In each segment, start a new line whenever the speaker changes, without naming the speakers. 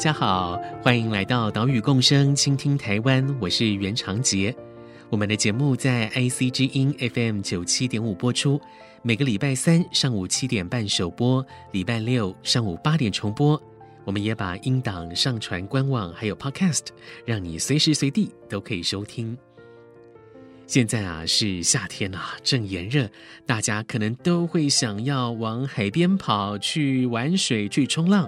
大家好，欢迎来到岛屿共生，倾听台湾。我是袁长杰。我们的节目在 IC 之音 FM 九七点五播出，每个礼拜三上午七点半首播，礼拜六上午八点重播。我们也把音档上传官网，还有 Podcast，让你随时随地都可以收听。现在啊是夏天啊，正炎热，大家可能都会想要往海边跑去玩水、去冲浪。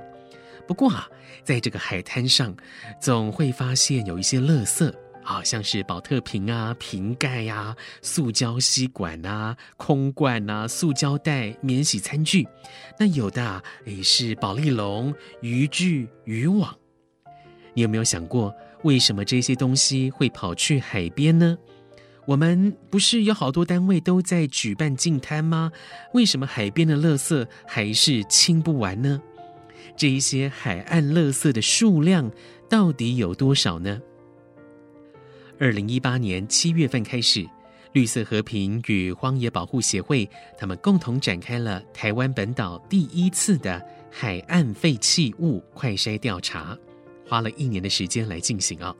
不过啊，在这个海滩上，总会发现有一些垃圾，好像是宝特瓶啊、瓶盖呀、啊、塑胶吸管啊、空罐啊、塑胶袋、免洗餐具。那有的啊，诶是宝丽龙、渔具、渔网。你有没有想过，为什么这些东西会跑去海边呢？我们不是有好多单位都在举办净滩吗？为什么海边的垃圾还是清不完呢？这一些海岸垃圾的数量到底有多少呢？二零一八年七月份开始，绿色和平与荒野保护协会他们共同展开了台湾本岛第一次的海岸废弃物快筛调查，花了一年的时间来进行啊。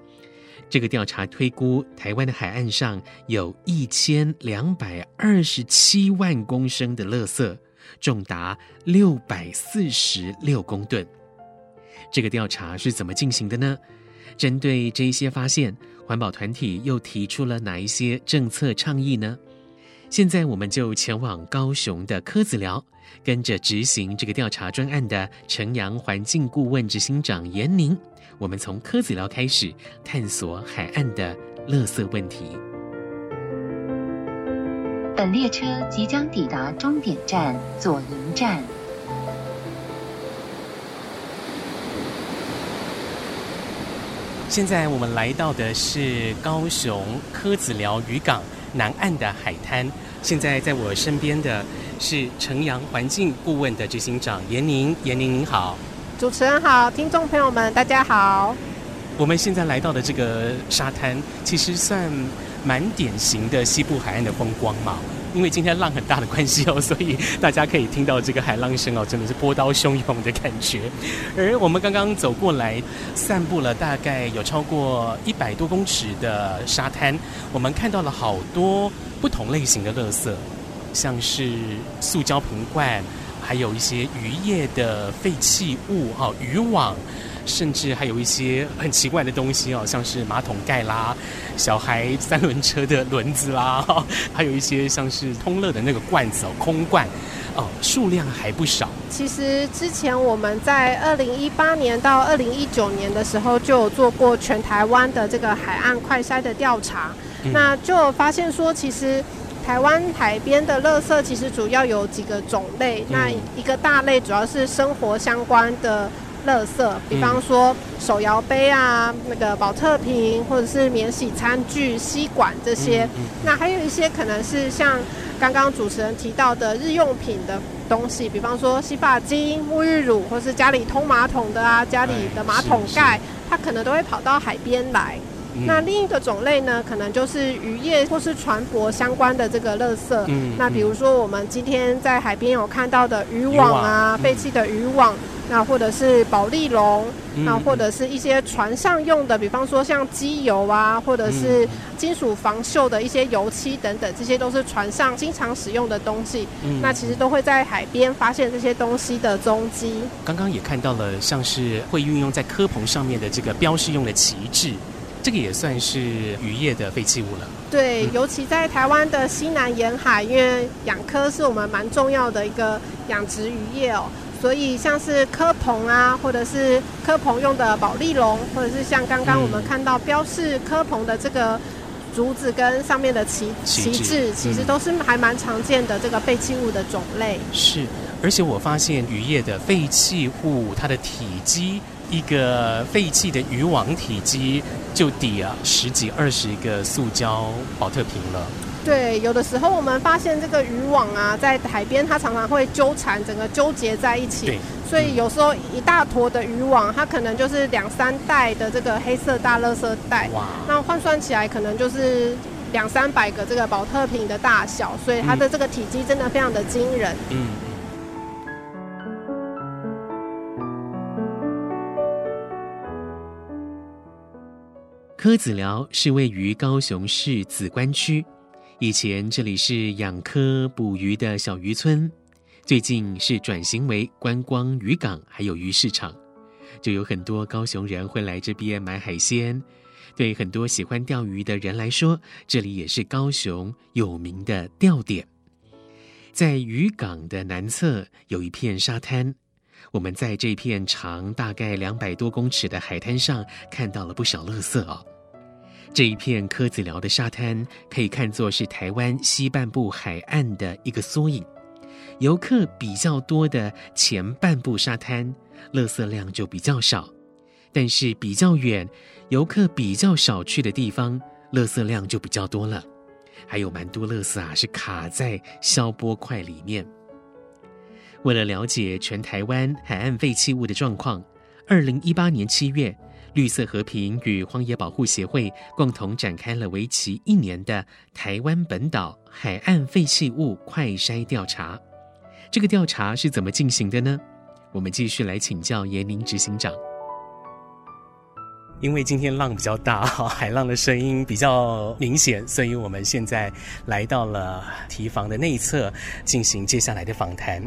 这个调查推估，台湾的海岸上有一千两百二十七万公升的垃圾。重达六百四十六公吨。这个调查是怎么进行的呢？针对这一些发现，环保团体又提出了哪一些政策倡议呢？现在我们就前往高雄的柯子寮，跟着执行这个调查专案的城阳环境顾问执行长严宁，我们从柯子寮开始探索海岸的垃圾问题。
本列车即将抵达终点站左营站。
现在我们来到的是高雄柯子寮渔港南岸的海滩。现在在我身边的是城阳环境顾问的执行长严宁，严宁您好。
主持人好，听众朋友们大家好。
我们现在来到的这个沙滩，其实算。蛮典型的西部海岸的风光嘛，因为今天浪很大的关系哦，所以大家可以听到这个海浪声哦，真的是波涛汹涌的感觉。而我们刚刚走过来，散步了大概有超过一百多公尺的沙滩，我们看到了好多不同类型的垃圾，像是塑胶瓶罐，还有一些渔业的废弃物哈，渔网。甚至还有一些很奇怪的东西哦，像是马桶盖啦、小孩三轮车的轮子啦，还有一些像是通乐的那个罐子哦，空罐哦，数量还不少。
其实之前我们在二零一八年到二零一九年的时候，就有做过全台湾的这个海岸快筛的调查，嗯、那就发现说，其实台湾海边的垃圾其实主要有几个种类，嗯、那一个大类主要是生活相关的。垃圾，比方说手摇杯啊，那个保特瓶，或者是免洗餐具、吸管这些。那还有一些可能是像刚刚主持人提到的日用品的东西，比方说洗发精、沐浴乳，或是家里通马桶的啊，家里的马桶盖，它可能都会跑到海边来。那另一个种类呢，可能就是渔业或是船舶相关的这个垃圾。那比如说我们今天在海边有看到的渔网啊，废弃的渔网。那或者是保利龙，那或者是一些船上用的，比方说像机油啊，或者是金属防锈的一些油漆等等，这些都是船上经常使用的东西。那其实都会在海边发现这些东西的踪迹。
刚刚也看到了，像是会运用在科棚上面的这个标示用的旗帜，这个也算是渔业的废弃物了。
对，尤其在台湾的西南沿海，因为养科是我们蛮重要的一个养殖渔业哦。所以像是科鹏啊，或者是科鹏用的保利龙，或者是像刚刚我们看到标示科鹏的这个竹子跟上面的旗旗帜，其实都是还蛮常见的这个废弃物的种类。
是，而且我发现渔业的废弃物，它的体积，一个废弃的渔网体积就抵啊十几二十个塑胶保特瓶了。
对，有的时候我们发现这个渔网啊，在海边它常常会纠缠，整个纠结在一起。对。所以有时候一大坨的渔网，它可能就是两三袋的这个黑色大垃圾袋。哇。那换算起来，可能就是两三百个这个保特瓶的大小，所以它的这个体积真的非常的惊人。嗯。
柯子寮是位于高雄市梓官区。以前这里是养蚵捕鱼的小渔村，最近是转型为观光渔港，还有鱼市场，就有很多高雄人会来这边买海鲜。对很多喜欢钓鱼的人来说，这里也是高雄有名的钓点。在渔港的南侧有一片沙滩，我们在这片长大概两百多公尺的海滩上看到了不少垃圾哦。这一片柯子寮的沙滩可以看作是台湾西半部海岸的一个缩影。游客比较多的前半部沙滩，垃圾量就比较少；但是比较远、游客比较少去的地方，垃圾量就比较多了。还有蛮多垃圾啊，是卡在消波块里面。为了了解全台湾海岸废弃物的状况，二零一八年七月。绿色和平与荒野保护协会共同展开了为期一年的台湾本岛海岸废弃物快筛调查。这个调查是怎么进行的呢？我们继续来请教严宁执行长。
因为今天浪比较大，海浪的声音比较明显，所以我们现在来到了堤防的内侧，进行接下来的访谈。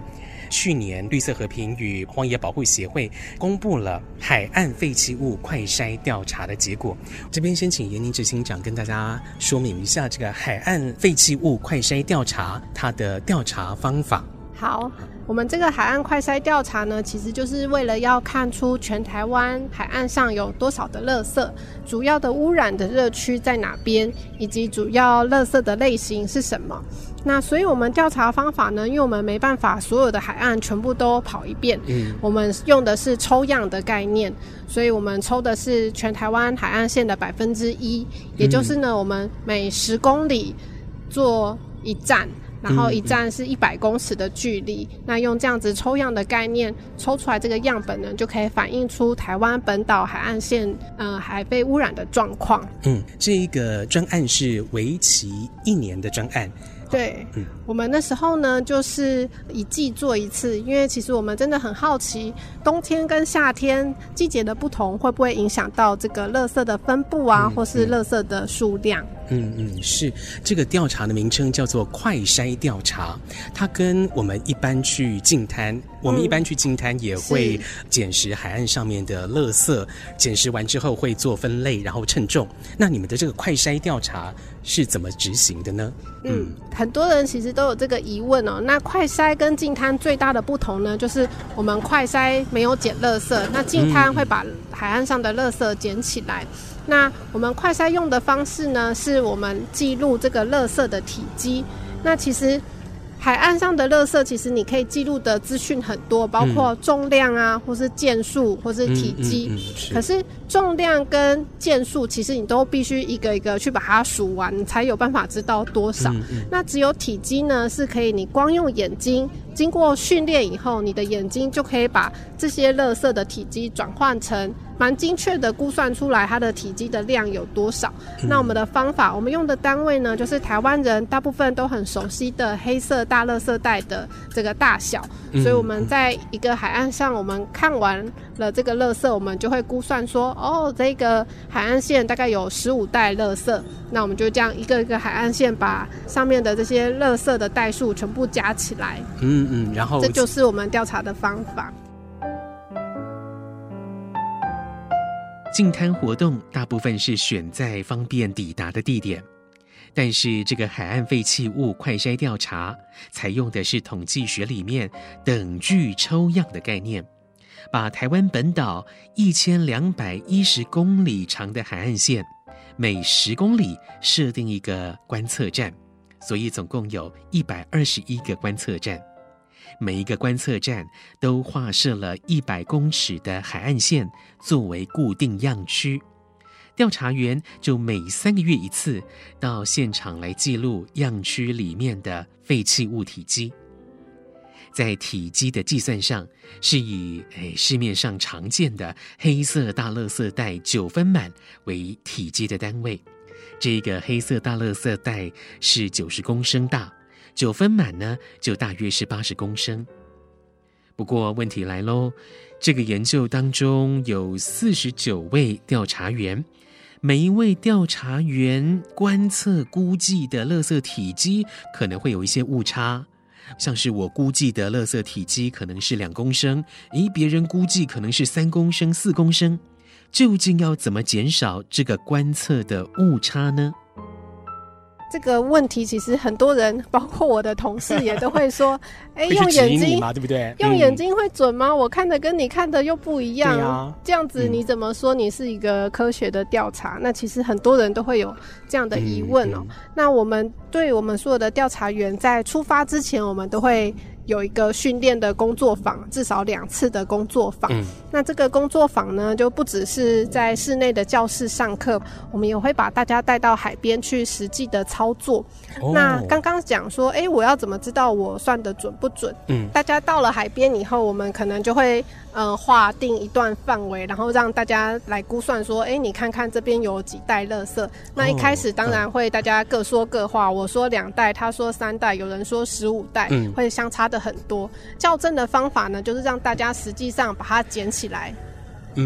去年，绿色和平与荒野保护协会公布了海岸废弃物快筛调查的结果。这边先请严宁执行长跟大家说明一下这个海岸废弃物快筛调查它的调查方法。
好，我们这个海岸快筛调查呢，其实就是为了要看出全台湾海岸上有多少的垃圾，主要的污染的热区在哪边，以及主要垃圾的类型是什么。那所以，我们调查方法呢，因为我们没办法所有的海岸全部都跑一遍，嗯，我们用的是抽样的概念，所以我们抽的是全台湾海岸线的百分之一，也就是呢，我们每十公里做一站，然后一站是一百公尺的距离，那用这样子抽样的概念抽出来这个样本呢，就可以反映出台湾本岛海岸线呃海被污染的状况。
嗯，这一个专案是为期一年的专案。
对，嗯我们那时候呢，就是一季做一次，因为其实我们真的很好奇，冬天跟夏天季节的不同，会不会影响到这个垃圾的分布啊，或是垃圾的数量？
嗯嗯，是这个调查的名称叫做快筛调查，它跟我们一般去净滩，我们一般去净滩也会捡拾海岸上面的垃圾，捡拾完之后会做分类，然后称重。那你们的这个快筛调查是怎么执行的呢？
嗯，很多人其实都有这个疑问哦。那快筛跟净滩最大的不同呢，就是我们快筛没有捡垃圾，那净滩会把海岸上的垃圾捡起来。那我们快筛用的方式呢，是我们记录这个垃圾的体积。那其实海岸上的垃圾，其实你可以记录的资讯很多，包括重量啊，或是件数，或是体积。嗯嗯嗯、可是重量跟件数，其实你都必须一个一个去把它数完，你才有办法知道多少。嗯嗯、那只有体积呢，是可以你光用眼睛。经过训练以后，你的眼睛就可以把这些垃圾的体积转换成蛮精确的估算出来它的体积的量有多少。嗯。那我们的方法，我们用的单位呢，就是台湾人大部分都很熟悉的黑色大垃圾袋的这个大小。所以我们在一个海岸上，我们看完了这个垃圾，我们就会估算说，哦，这个海岸线大概有十五袋垃圾。那我们就这样一个一个海岸线，把上面的这些垃圾的袋数全部加起来。嗯。
嗯，然后
这就是我们调查的方法。
净滩活动大部分是选在方便抵达的地点，但是这个海岸废弃物快筛调查采用的是统计学里面等距抽样的概念，把台湾本岛一千两百一十公里长的海岸线每十公里设定一个观测站，所以总共有一百二十一个观测站。每一个观测站都划设了一百公尺的海岸线作为固定样区，调查员就每三个月一次到现场来记录样区里面的废弃物体积。在体积的计算上，是以诶市面上常见的黑色大垃圾袋九分满为体积的单位。这个黑色大垃圾袋是九十公升大。九分满呢，就大约是八十公升。不过问题来喽，这个研究当中有四十九位调查员，每一位调查员观测估计的垃圾体积可能会有一些误差，像是我估计的垃圾体积可能是两公升，诶，别人估计可能是三公升、四公升，究竟要怎么减少这个观测的误差呢？
这个问题其实很多人，包括我的同事也都会说：“ 哎，用眼睛
嘛，对不对？
用眼睛会准吗？我看的跟你看的又不一样。
啊、
这样子你怎么说你是一个科学的调查？嗯、那其实很多人都会有这样的疑问哦。那我们对我们所有的调查员在出发之前，我们都会。有一个训练的工作坊，至少两次的工作坊。嗯、那这个工作坊呢，就不只是在室内的教室上课，我们也会把大家带到海边去实际的操作。哦、那刚刚讲说，哎、欸，我要怎么知道我算的准不准？嗯，大家到了海边以后，我们可能就会。呃，划定一段范围，然后让大家来估算说，哎，你看看这边有几袋垃圾。那一开始当然会大家各说各话，我说两袋，他说三袋，有人说十五袋，嗯，会相差的很多。校正的方法呢，就是让大家实际上把它捡起来。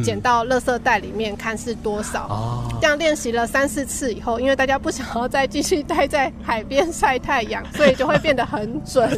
捡到垃圾袋里面看是多少，哦、这样练习了三四次以后，因为大家不想要再继续待在海边晒太阳，所以就会变得很准。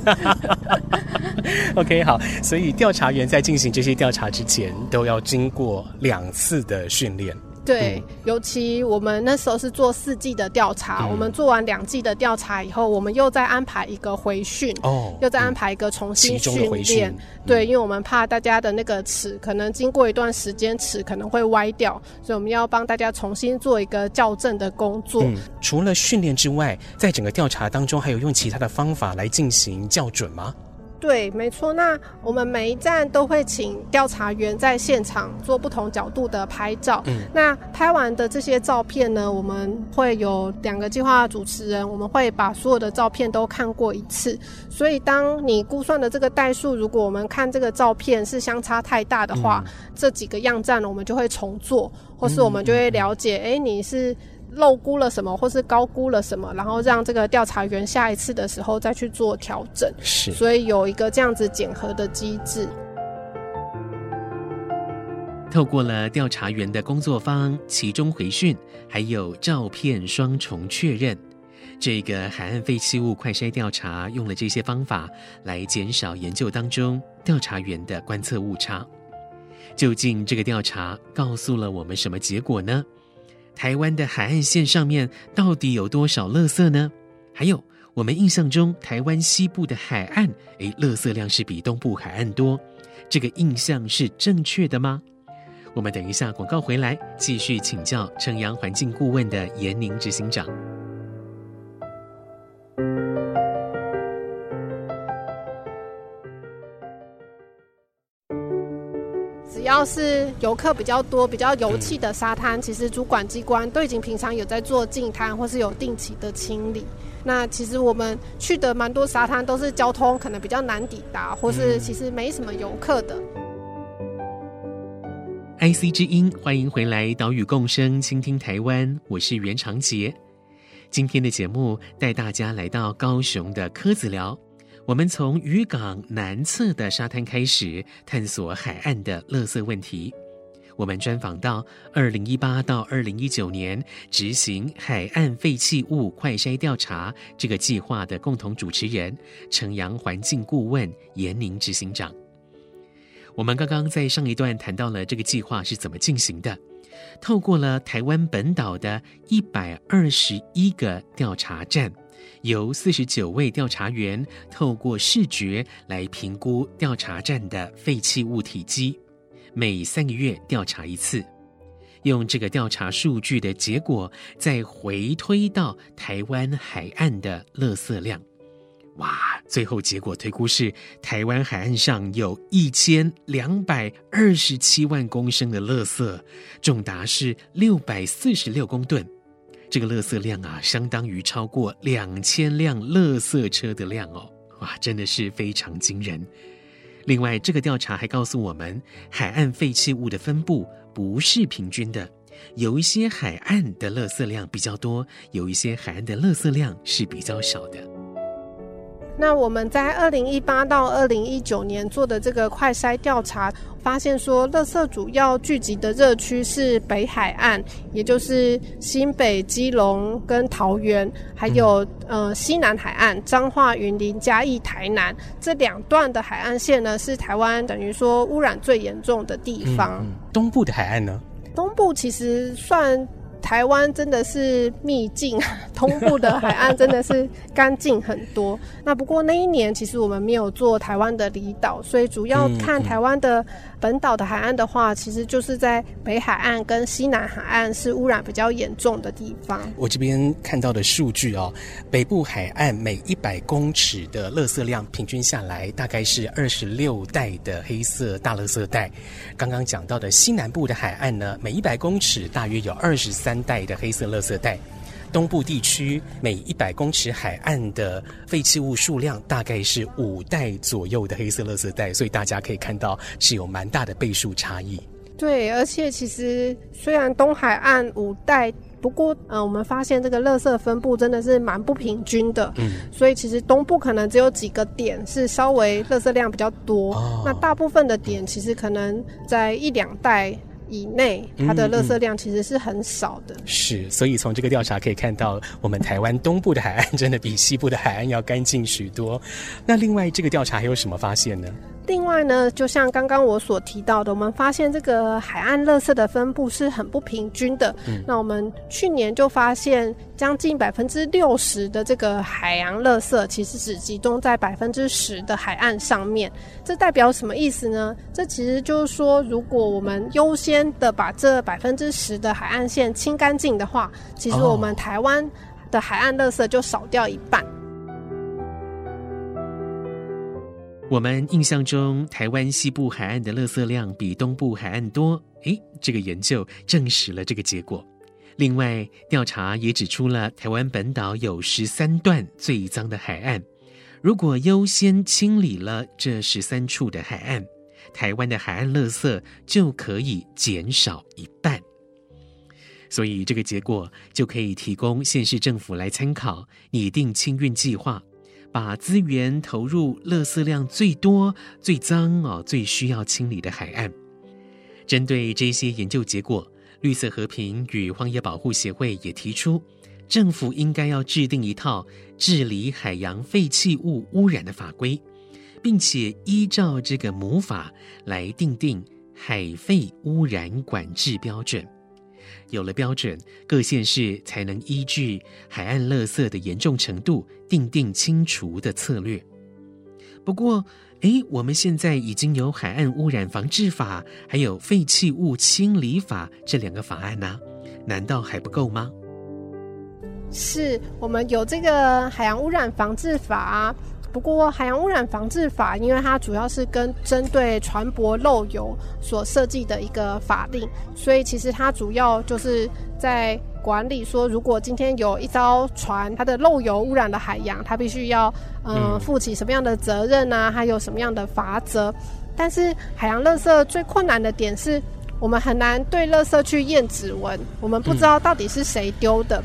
OK，好，所以调查员在进行这些调查之前，都要经过两次的训练。
对，嗯、尤其我们那时候是做四季的调查，嗯、我们做完两季的调查以后，我们又再安排一个回训，哦，又再安排一个重新训练。嗯、对，因为我们怕大家的那个齿可能经过一段时间齿可能会歪掉，所以我们要帮大家重新做一个校正的工作。嗯、
除了训练之外，在整个调查当中，还有用其他的方法来进行校准吗？
对，没错。那我们每一站都会请调查员在现场做不同角度的拍照。嗯，那拍完的这些照片呢，我们会有两个计划主持人，我们会把所有的照片都看过一次。所以，当你估算的这个代数，如果我们看这个照片是相差太大的话，嗯、这几个样站我们就会重做，或是我们就会了解，哎、嗯，你是。漏估了什么，或是高估了什么，然后让这个调查员下一次的时候再去做调整。
是，
所以有一个这样子检核的机制。
透过了调查员的工作方、其中回讯，还有照片双重确认，这个海岸废弃物快筛调查用了这些方法来减少研究当中调查员的观测误差。究竟这个调查告诉了我们什么结果呢？台湾的海岸线上面到底有多少垃圾呢？还有，我们印象中台湾西部的海岸，诶，垃圾量是比东部海岸多，这个印象是正确的吗？我们等一下广告回来，继续请教城阳环境顾问的严宁执行长。
要是游客比较多、比较油气的沙滩，其实主管机关都已经平常有在做净滩，或是有定期的清理。那其实我们去的蛮多沙滩都是交通可能比较难抵达，或是其实没什么游客的。
IC 之音，欢迎回来，岛屿共生，倾听台湾，我是袁长杰。今天的节目带大家来到高雄的柯子寮。我们从渔港南侧的沙滩开始探索海岸的垃圾问题。我们专访到二零一八到二零一九年执行海岸废弃物快筛调查这个计划的共同主持人城阳环境顾问颜宁执行长。我们刚刚在上一段谈到了这个计划是怎么进行的，透过了台湾本岛的一百二十一个调查站。由四十九位调查员透过视觉来评估调查站的废弃物体积，每三个月调查一次。用这个调查数据的结果，再回推到台湾海岸的垃圾量。哇，最后结果推估是台湾海岸上有一千两百二十七万公升的垃圾，重达是六百四十六公吨。这个垃圾量啊，相当于超过两千辆垃圾车的量哦。哇，真的是非常惊人。另外，这个调查还告诉我们，海岸废弃物的分布不是平均的，有一些海岸的垃圾量比较多，有一些海岸的垃圾量是比较少的。
那我们在二零一八到二零一九年做的这个快筛调查，发现说，垃圾主要聚集的热区是北海岸，也就是新北、基隆跟桃园，还有呃西南海岸，彰化、云林、嘉义、台南这两段的海岸线呢，是台湾等于说污染最严重的地方。
嗯，东部的海岸呢？
东部其实算。台湾真的是秘境，东部的海岸真的是干净很多。那不过那一年其实我们没有做台湾的离岛，所以主要看台湾的本岛的海岸的话，其实就是在北海岸跟西南海岸是污染比较严重的地方。
我这边看到的数据哦，北部海岸每一百公尺的垃圾量平均下来大概是二十六袋的黑色大垃圾袋。刚刚讲到的西南部的海岸呢，每一百公尺大约有二十三。三代的黑色垃圾袋，东部地区每一百公尺海岸的废弃物数量大概是五袋左右的黑色垃圾袋，所以大家可以看到是有蛮大的倍数差异。
对，而且其实虽然东海岸五袋，不过呃，我们发现这个垃圾分布真的是蛮不平均的。嗯，所以其实东部可能只有几个点是稍微垃圾量比较多，哦，那大部分的点其实可能在一两袋。以内，它的垃圾量其实是很少的。嗯嗯。
是，所以从这个调查可以看到，我们台湾东部的海岸真的比西部的海岸要干净许多。那另外，这个调查还有什么发现呢？
另外呢，就像刚刚我所提到的，我们发现这个海岸垃圾的分布是很不平均的。嗯，那我们去年就发现，将近百分之六十的这个海洋垃圾，其实只集中在百分之十的海岸上面。这代表什么意思呢？这其实就是说，如果我们优先的把这百分之十的海岸线清干净的话，其实我们台湾的海岸垃圾就少掉一半。
我们印象中，台湾西部海岸的垃圾量比东部海岸多。诶，这个研究证实了这个结果。另外，调查也指出了台湾本岛有十三段最脏的海岸。如果优先清理了这十三处的海岸，台湾的海岸垃圾就可以减少一半。所以，这个结果就可以提供县市政府来参考，拟定清运计划。把资源投入垃圾量最多、最脏哦、最需要清理的海岸。针对这些研究结果，绿色和平与荒野保护协会也提出，政府应该要制定一套治理海洋废弃物污染的法规，并且依照这个母法来订定海废污染管制标准。有了标准，各县市才能依据海岸垃圾的严重程度，订定清除的策略。不过，诶，我们现在已经有海岸污染防治法，还有废弃物清理法这两个法案呢，难道还不够吗？
是我们有这个海洋污染防治法。不过，海洋污染防治法，因为它主要是跟针对船舶漏油所设计的一个法令，所以其实它主要就是在管理说，如果今天有一艘船它的漏油污染了海洋，它必须要嗯负起什么样的责任啊，还有什么样的罚则。但是海洋垃圾最困难的点是，我们很难对垃圾去验指纹，我们不知道到底是谁丢的。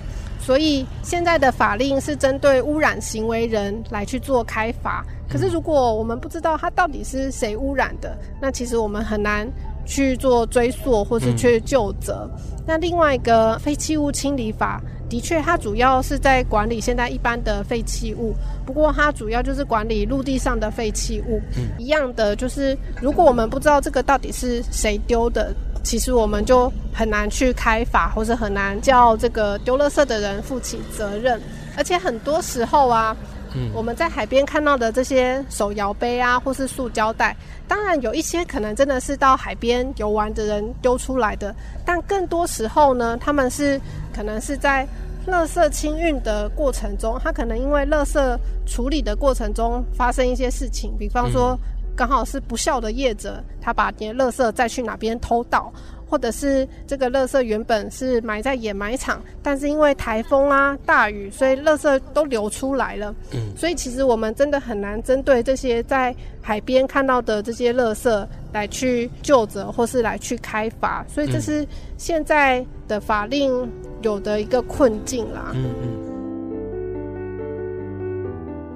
所以现在的法令是针对污染行为人来去做开罚，可是如果我们不知道他到底是谁污染的，那其实我们很难去做追溯或是去救责。嗯。那另外一个废弃物清理法，的确它主要是在管理现在一般的废弃物，不过它主要就是管理陆地上的废弃物。嗯。一样的就是，如果我们不知道这个到底是谁丢的。其实我们就很难去开罚，或者很难叫这个丢垃圾的人负起责任，而且很多时候啊，嗯，我们在海边看到的这些手摇杯啊，或是塑胶袋，当然有一些可能真的是到海边游玩的人丢出来的，但更多时候呢，他们是可能是在垃圾清运的过程中，他可能因为垃圾处理的过程中发生一些事情，比方说刚好是不孝的业者，他把你的垃圾再去哪边偷倒。或者是这个垃圾原本是埋在掩埋场，但是因为台风啊、大雨，所以垃圾都流出来了。嗯，所以其实我们真的很难针对这些在海边看到的这些垃圾来去救责，或是来去开罚。所以这是现在的法令有的一个困境啦。嗯嗯。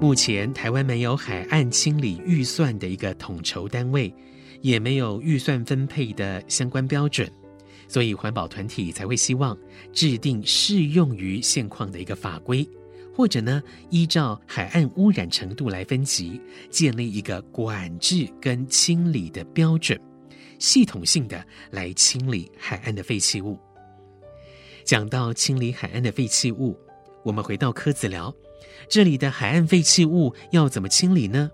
目前台湾没有海岸清理预算的一个统筹单位。也没有预算分配的相关标准，所以环保团体才会希望制定适用于现况的一个法规，或者呢，依照海岸污染程度来分级，建立一个管制跟清理的标准，系统性的来清理海岸的废弃物。讲到清理海岸的废弃物，我们回到柯子寮，这里的海岸废弃物要怎么清理呢？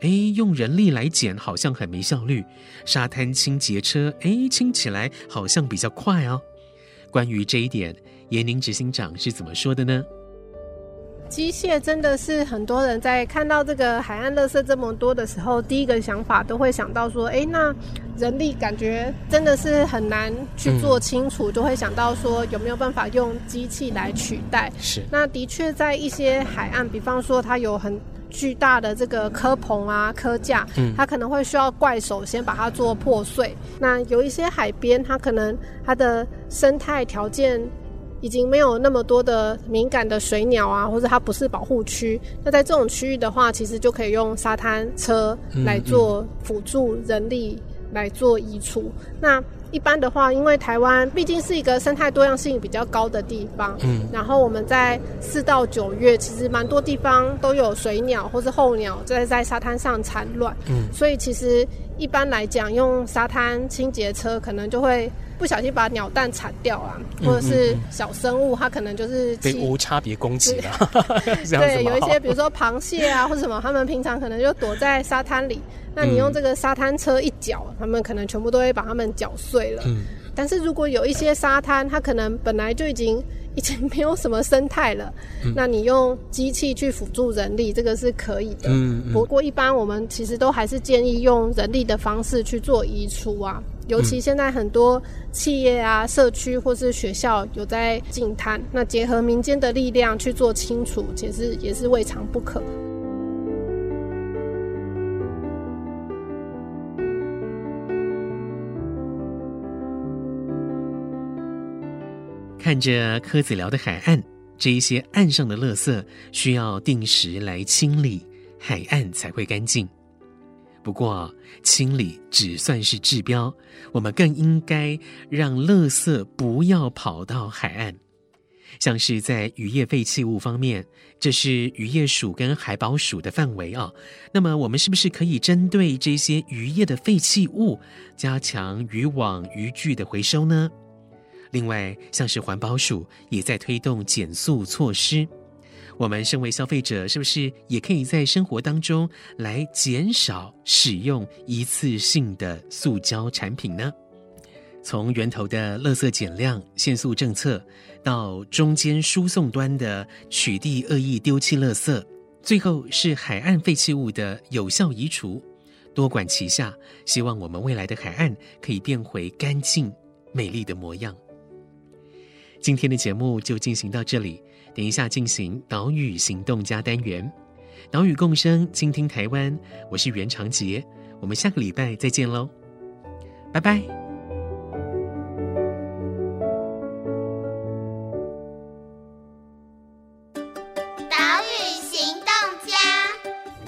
哎，用人力来捡好像很没效率。沙滩清洁车，哎，清起来好像比较快哦。关于这一点，严宁执行长是怎么说的呢？
机械真的是很多人在看到这个海岸垃圾这么多的时候，第一个想法都会想到说，哎，那人力感觉真的是很难去做清楚，嗯、就会想到说有没有办法用机器来取代？
是。
那的确在一些海岸，比方说它有很。巨大的这个科棚啊，科架，嗯，它可能会需要怪手先把它做破碎。那有一些海边，它可能它的生态条件已经没有那么多的敏感的水鸟啊，或者它不是保护区。那在这种区域的话，其实就可以用沙滩车来做辅助人力来做移除。那一般的话，因为台湾毕竟是一个生态多样性比较高的地方，嗯，然后我们在四到九月，其实蛮多地方都有水鸟或是候鸟在在沙滩上产卵，嗯，所以其实一般来讲，用沙滩清洁车可能就会不小心把鸟蛋铲掉啊，或者是小生物它可能就是
被无差别攻击了，
对，有一些比如说螃蟹啊或者什么，它们平常可能就躲在沙滩里。那你用这个沙滩车一搅，它们可能全部都会把它们搅碎了。嗯。但是如果有一些沙滩，它可能本来就已经已经没有什么生态了，嗯，那你用机器去辅助人力，这个是可以的。嗯，嗯。不过一般我们其实都还是建议用人力的方式去做移除啊，尤其现在很多企业啊、社区或是学校有在净滩，那结合民间的力量去做清除，其实也是未尝不可。
看着柯子寮的海岸，这一些岸上的垃圾需要定时来清理，海岸才会干净。不过，清理只算是治标，我们更应该让垃圾不要跑到海岸。像是在渔业废弃物方面，这是渔业署跟海保署的范围啊。那么，我们是不是可以针对这些渔业的废弃物，加强渔网、渔具的回收呢？另外，像是环保署也在推动减塑措施，我们身为消费者，是不是也可以在生活当中来减少使用一次性的塑胶产品呢？从源头的垃圾减量限塑政策，到中间输送端的取缔恶意丢弃垃圾，最后是海岸废弃物的有效移除，多管齐下，希望我们未来的海岸可以变回干净美丽的模样。今天的节目就进行到这里，等一下进行岛屿行动家单元，岛屿共生，倾听台湾，我是袁长杰，我们下个礼拜再见喽，拜拜。
岛屿行动家，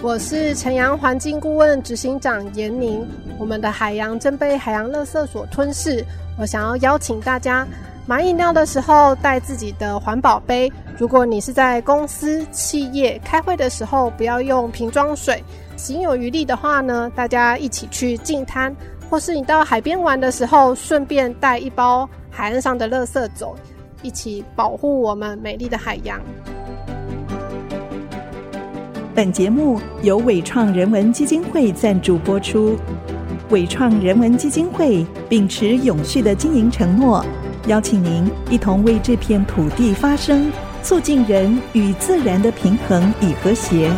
我是晨阳环境顾问执行长颜宁，我们的海洋正被海洋垃圾所吞噬，我想要邀请大家。买饮料的时候带自己的环保杯。如果你是在公司、企业开会的时候，不要用瓶装水。行有余力的话呢，大家一起去净滩，或是你到海边玩的时候，顺便带一包海岸上的垃圾走，一起保护我们美丽的海洋。
本节目由伟创人文基金会赞助播出。伟创人文基金会秉持永续的经营承诺，邀请您一同为这片土地发声，促进人与自然的平衡与和谐。